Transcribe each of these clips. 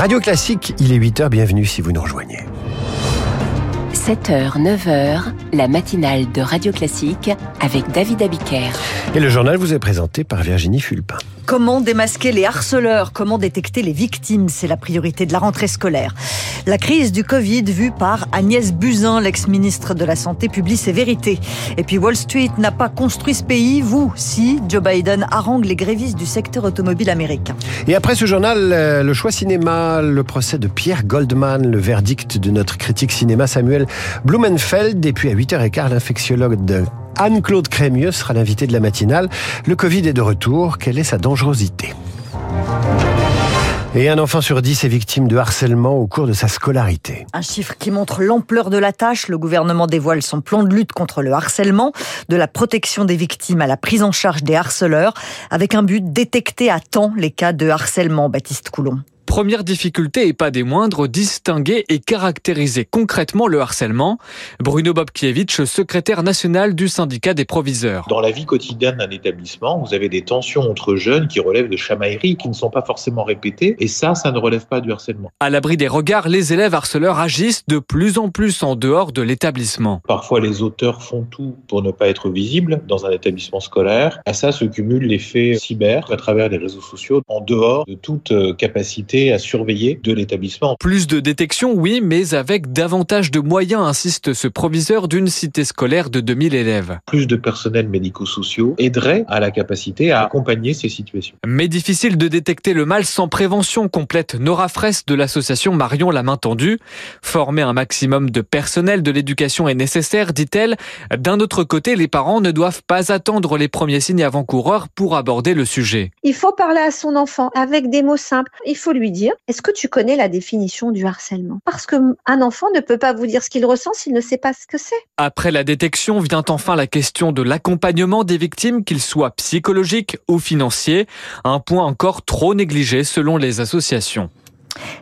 Radio Classique, il est 8h, bienvenue si vous nous rejoignez. 7h, 9h, la matinale de Radio Classique avec David Abiker. Et le journal vous est présenté par Virginie Fulpin. Comment démasquer les harceleurs Comment détecter les victimes C'est la priorité de la rentrée scolaire. La crise du Covid vue par Agnès Buzyn, l'ex-ministre de la Santé, publie ses vérités. Et puis Wall Street n'a pas construit ce pays, vous, si Joe Biden harangue les grévistes du secteur automobile américain. Et après ce journal, euh, le choix cinéma, le procès de Pierre Goldman, le verdict de notre critique cinéma Samuel Blumenfeld, et puis à 8h15, l'infectiologue de Anne-Claude Crémieux sera l'invitée de la matinale. Le Covid est de retour. Quelle est sa dangerosité? Et un enfant sur dix est victime de harcèlement au cours de sa scolarité. Un chiffre qui montre l'ampleur de la tâche. Le gouvernement dévoile son plan de lutte contre le harcèlement, de la protection des victimes à la prise en charge des harceleurs, avec un but détecter à temps les cas de harcèlement. Baptiste Coulon. Première difficulté et pas des moindres, distinguer et caractériser concrètement le harcèlement. Bruno Bobkiewicz, secrétaire national du syndicat des proviseurs. Dans la vie quotidienne d'un établissement, vous avez des tensions entre jeunes qui relèvent de chamailleries qui ne sont pas forcément répétées et ça, ça ne relève pas du harcèlement. À l'abri des regards, les élèves harceleurs agissent de plus en plus en dehors de l'établissement. Parfois, les auteurs font tout pour ne pas être visibles dans un établissement scolaire. À ça se cumule l'effet cyber à travers les réseaux sociaux en dehors de toute euh, à surveiller de l'établissement. Plus de détection, oui, mais avec davantage de moyens, insiste ce proviseur d'une cité scolaire de 2000 élèves. Plus de personnel médico-sociaux aiderait à la capacité à accompagner ces situations. Mais difficile de détecter le mal sans prévention complète. Nora Fraisse de l'association Marion la main tendue. Former un maximum de personnel de l'éducation est nécessaire, dit-elle. D'un autre côté, les parents ne doivent pas attendre les premiers signes avant-coureurs pour aborder le sujet. Il faut parler à son enfant avec des mots simples. Il faut lui dire, est-ce que tu connais la définition du harcèlement? Parce qu'un enfant ne peut pas vous dire ce qu'il ressent s'il ne sait pas ce que c'est. Après la détection vient enfin la question de l'accompagnement des victimes, qu'il soit psychologique ou financier, un point encore trop négligé selon les associations.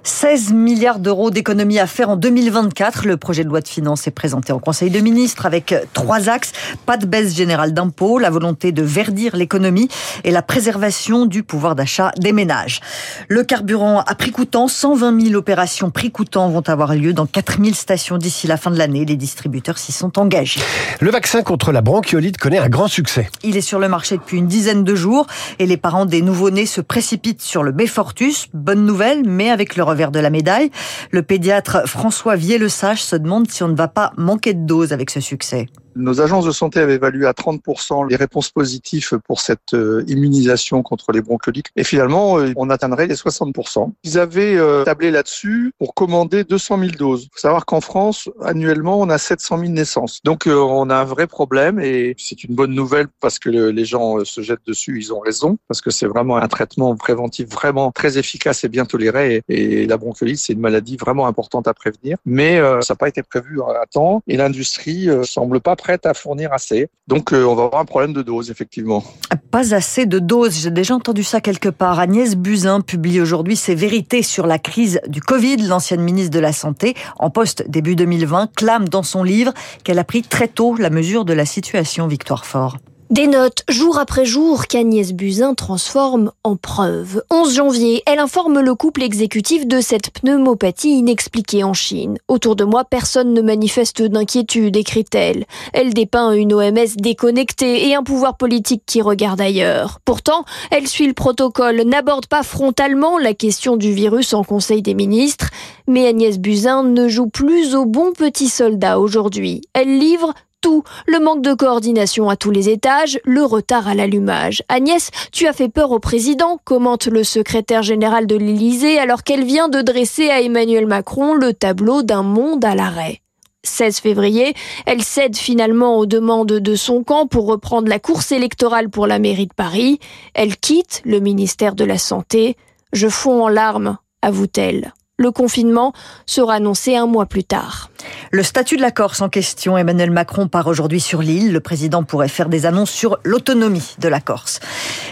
16 milliards d'euros d'économies à faire en 2024. Le projet de loi de finances est présenté en Conseil de ministres avec trois axes. Pas de baisse générale d'impôts, la volonté de verdir l'économie et la préservation du pouvoir d'achat des ménages. Le carburant à prix coûtant, 120 000 opérations prix coûtant vont avoir lieu dans 4 000 stations d'ici la fin de l'année. Les distributeurs s'y sont engagés. Le vaccin contre la bronchiolite connaît un grand succès. Il est sur le marché depuis une dizaine de jours et les parents des nouveau-nés se précipitent sur le Befortus. Bonne nouvelle, mais avec le revers de la médaille. Le pédiatre François Vielle-Sage se demande si on ne va pas manquer de doses avec ce succès. Nos agences de santé avaient évalué à 30% les réponses positives pour cette euh, immunisation contre les bronchiolites. Et finalement, euh, on atteindrait les 60%. Ils avaient euh, tablé là-dessus pour commander 200 000 doses. Il faut savoir qu'en France, annuellement, on a 700 000 naissances. Donc, on a un vrai problème et c'est une bonne nouvelle parce que les gens se jettent dessus. Ils ont raison parce que c'est vraiment un traitement préventif vraiment très efficace et bien toléré. Et la bronchiolite, c'est une maladie vraiment importante à prévenir. Mais ça n'a pas été prévu à temps et l'industrie semble pas prête à fournir assez. Donc euh, on va avoir un problème de dose, effectivement. Pas assez de doses, j'ai déjà entendu ça quelque part. Agnès Buzyn publie aujourd'hui ses vérités sur la crise du Covid. L'ancienne ministre de la Santé, en poste début 2020, clame dans son livre qu'elle a pris très tôt la mesure de la situation Victoire Fort. Des notes jour après jour qu'Agnès Buzyn transforme en preuves. 11 janvier, elle informe le couple exécutif de cette pneumopathie inexpliquée en Chine. Autour de moi, personne ne manifeste d'inquiétude, écrit-elle. Elle dépeint une OMS déconnectée et un pouvoir politique qui regarde ailleurs. Pourtant, elle suit le protocole, n'aborde pas frontalement la question du virus en Conseil des ministres, mais Agnès Buzyn ne joue plus au bon petit soldat aujourd'hui. Elle livre tout. Le manque de coordination à tous les étages, le retard à l'allumage. Agnès, tu as fait peur au président, commente le secrétaire général de l'Élysée alors qu'elle vient de dresser à Emmanuel Macron le tableau d'un monde à l'arrêt. 16 février, elle cède finalement aux demandes de son camp pour reprendre la course électorale pour la mairie de Paris. Elle quitte le ministère de la Santé. Je fonds en larmes, avoue-t-elle. Le confinement sera annoncé un mois plus tard. Le statut de la Corse en question, Emmanuel Macron part aujourd'hui sur l'île. Le président pourrait faire des annonces sur l'autonomie de la Corse.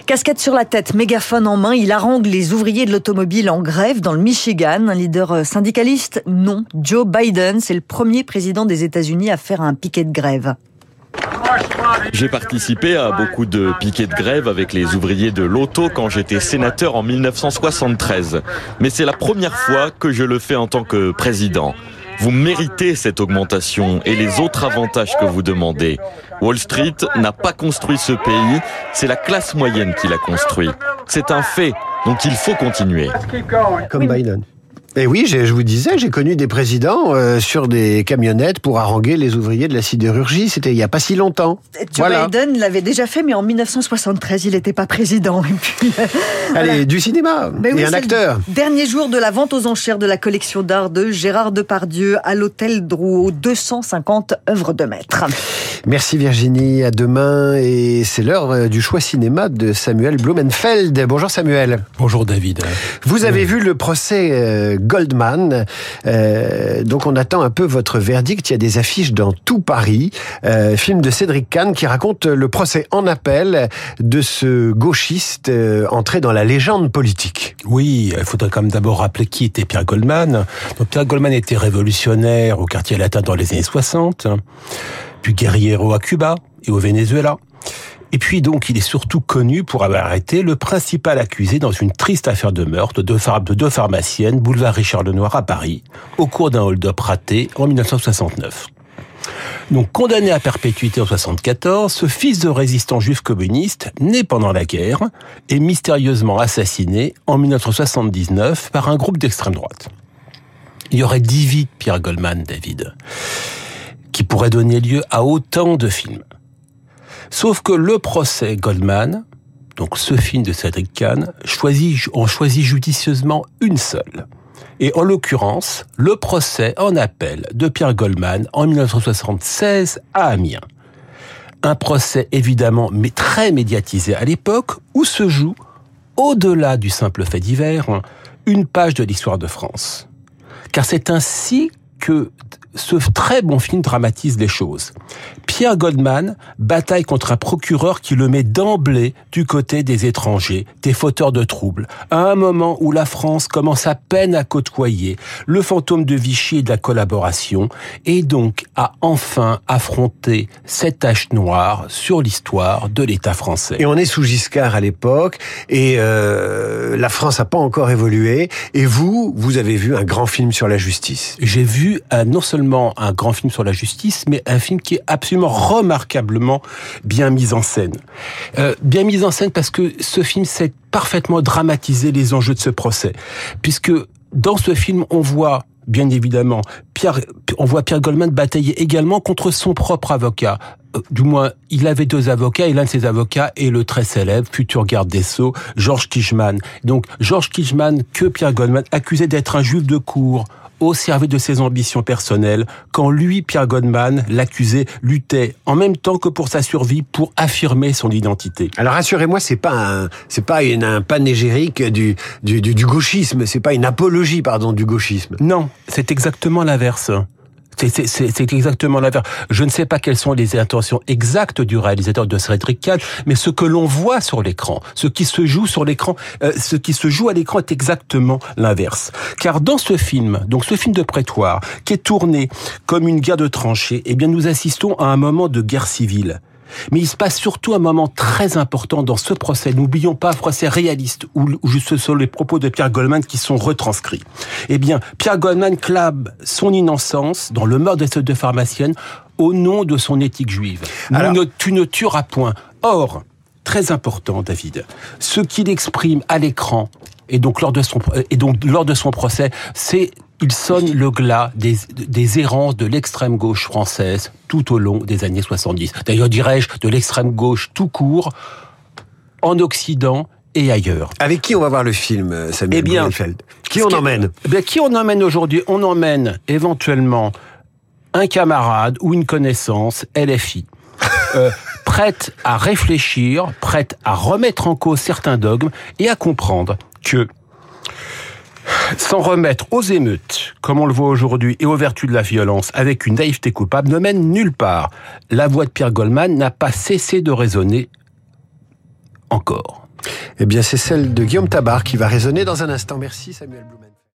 Casquette sur la tête, mégaphone en main, il harangue les ouvriers de l'automobile en grève dans le Michigan. Un leader syndicaliste Non. Joe Biden, c'est le premier président des États-Unis à faire un piquet de grève. J'ai participé à beaucoup de piquets de grève avec les ouvriers de l'auto quand j'étais sénateur en 1973. Mais c'est la première fois que je le fais en tant que président. Vous méritez cette augmentation et les autres avantages que vous demandez. Wall Street n'a pas construit ce pays, c'est la classe moyenne qui l'a construit. C'est un fait, donc il faut continuer. Et eh oui, je vous disais, j'ai connu des présidents euh, sur des camionnettes pour haranguer les ouvriers de la sidérurgie. C'était il y a pas si longtemps. Joe Biden l'avait déjà fait, mais en 1973, il n'était pas président. Et puis, euh, Allez, du cinéma ben et un acteur. Dernier jour de la vente aux enchères de la collection d'art de Gérard Depardieu à l'hôtel Drouot, 250 œuvres de maître. Merci Virginie, à demain et c'est l'heure euh, du choix cinéma de Samuel Blumenfeld. Bonjour Samuel. Bonjour David. Vous avez vu le procès Goldman. Euh, donc on attend un peu votre verdict. Il y a des affiches dans tout Paris. Euh, film de Cédric Kahn qui raconte le procès en appel de ce gauchiste euh, entré dans la légende politique. Oui, il faudrait quand même d'abord rappeler qui était Pierre Goldman. Donc Pierre Goldman était révolutionnaire au quartier latin dans les années 60, puis guerriero à Cuba et au Venezuela. Et puis donc, il est surtout connu pour avoir été le principal accusé dans une triste affaire de meurtre de deux pharmaciennes, boulevard Richard Lenoir à Paris, au cours d'un hold-up raté en 1969. Donc condamné à perpétuité en 74, ce fils de résistant juif communiste, né pendant la guerre, est mystérieusement assassiné en 1979 par un groupe d'extrême droite. Il y aurait dix vies Pierre Goldman, David, qui pourraient donner lieu à autant de films. Sauf que le procès Goldman, donc ce film de Cédric Kahn, choisit, on choisit judicieusement une seule. Et en l'occurrence, le procès en appel de Pierre Goldman en 1976 à Amiens. Un procès évidemment mais très médiatisé à l'époque où se joue, au-delà du simple fait divers, une page de l'histoire de France. Car c'est ainsi que ce très bon film dramatise les choses. Pierre Goldman bataille contre un procureur qui le met d'emblée du côté des étrangers, des fauteurs de troubles, à un moment où la France commence à peine à côtoyer le fantôme de Vichy et de la collaboration, et donc à enfin affronter cette tache noire sur l'histoire de l'État français. Et on est sous Giscard à l'époque, et euh, la France n'a pas encore évolué, et vous, vous avez vu un grand film sur la justice. J'ai vu un, non seulement un grand film sur la justice, mais un film qui est absolument remarquablement bien mise en scène. Euh, bien mise en scène parce que ce film sait parfaitement dramatiser les enjeux de ce procès, puisque dans ce film on voit bien évidemment, Pierre, on voit Pierre Goldman batailler également contre son propre avocat. Euh, du moins, il avait deux avocats et l'un de ses avocats est le très célèbre futur garde des Sceaux, Georges Kijman. Donc, Georges Kijman, que Pierre Goldman accusait d'être un juif de cour, au service de ses ambitions personnelles, quand lui, Pierre Goldman, l'accusé, luttait en même temps que pour sa survie pour affirmer son identité. Alors rassurez-moi, c'est pas un, c'est pas une, un panégyrique du, du, du, du gauchisme, c'est pas une apologie, pardon, du gauchisme. Non, c'est exactement l'inverse. C'est exactement l'inverse. Je ne sais pas quelles sont les intentions exactes du réalisateur de Cédric Kahn, mais ce que l'on voit sur l'écran, ce qui se joue sur l'écran, euh, ce qui se joue à l'écran est exactement l'inverse. Car dans ce film, donc ce film de prétoire, qui est tourné comme une guerre de tranchées, eh bien nous assistons à un moment de guerre civile. Mais il se passe surtout un moment très important dans ce procès. N'oublions pas un procès réaliste où, où ce sont les propos de Pierre Goldman qui sont retranscrits. Eh bien, Pierre Goldman clame son innocence dans le meurtre de ces deux pharmaciennes au nom de son éthique juive. Alors... tu ne tueras point. Or, très important, David, ce qu'il exprime à l'écran et donc lors de son et donc lors de son procès, c'est il sonne le glas des, des errances de l'extrême gauche française tout au long des années 70. D'ailleurs, dirais-je, de l'extrême gauche tout court, en Occident et ailleurs. Avec qui on va voir le film, Samuel eh bien, Qui on emmène? eh bien, Qui on emmène aujourd'hui? On emmène éventuellement un camarade ou une connaissance LFI. euh, prête à réfléchir, prête à remettre en cause certains dogmes et à comprendre que s'en remettre aux émeutes, comme on le voit aujourd'hui, et aux vertus de la violence, avec une naïveté coupable, ne mène nulle part. La voix de Pierre Goldman n'a pas cessé de résonner encore. Eh bien, c'est celle de Guillaume Tabar qui va résonner dans un instant. Merci Samuel Blumen.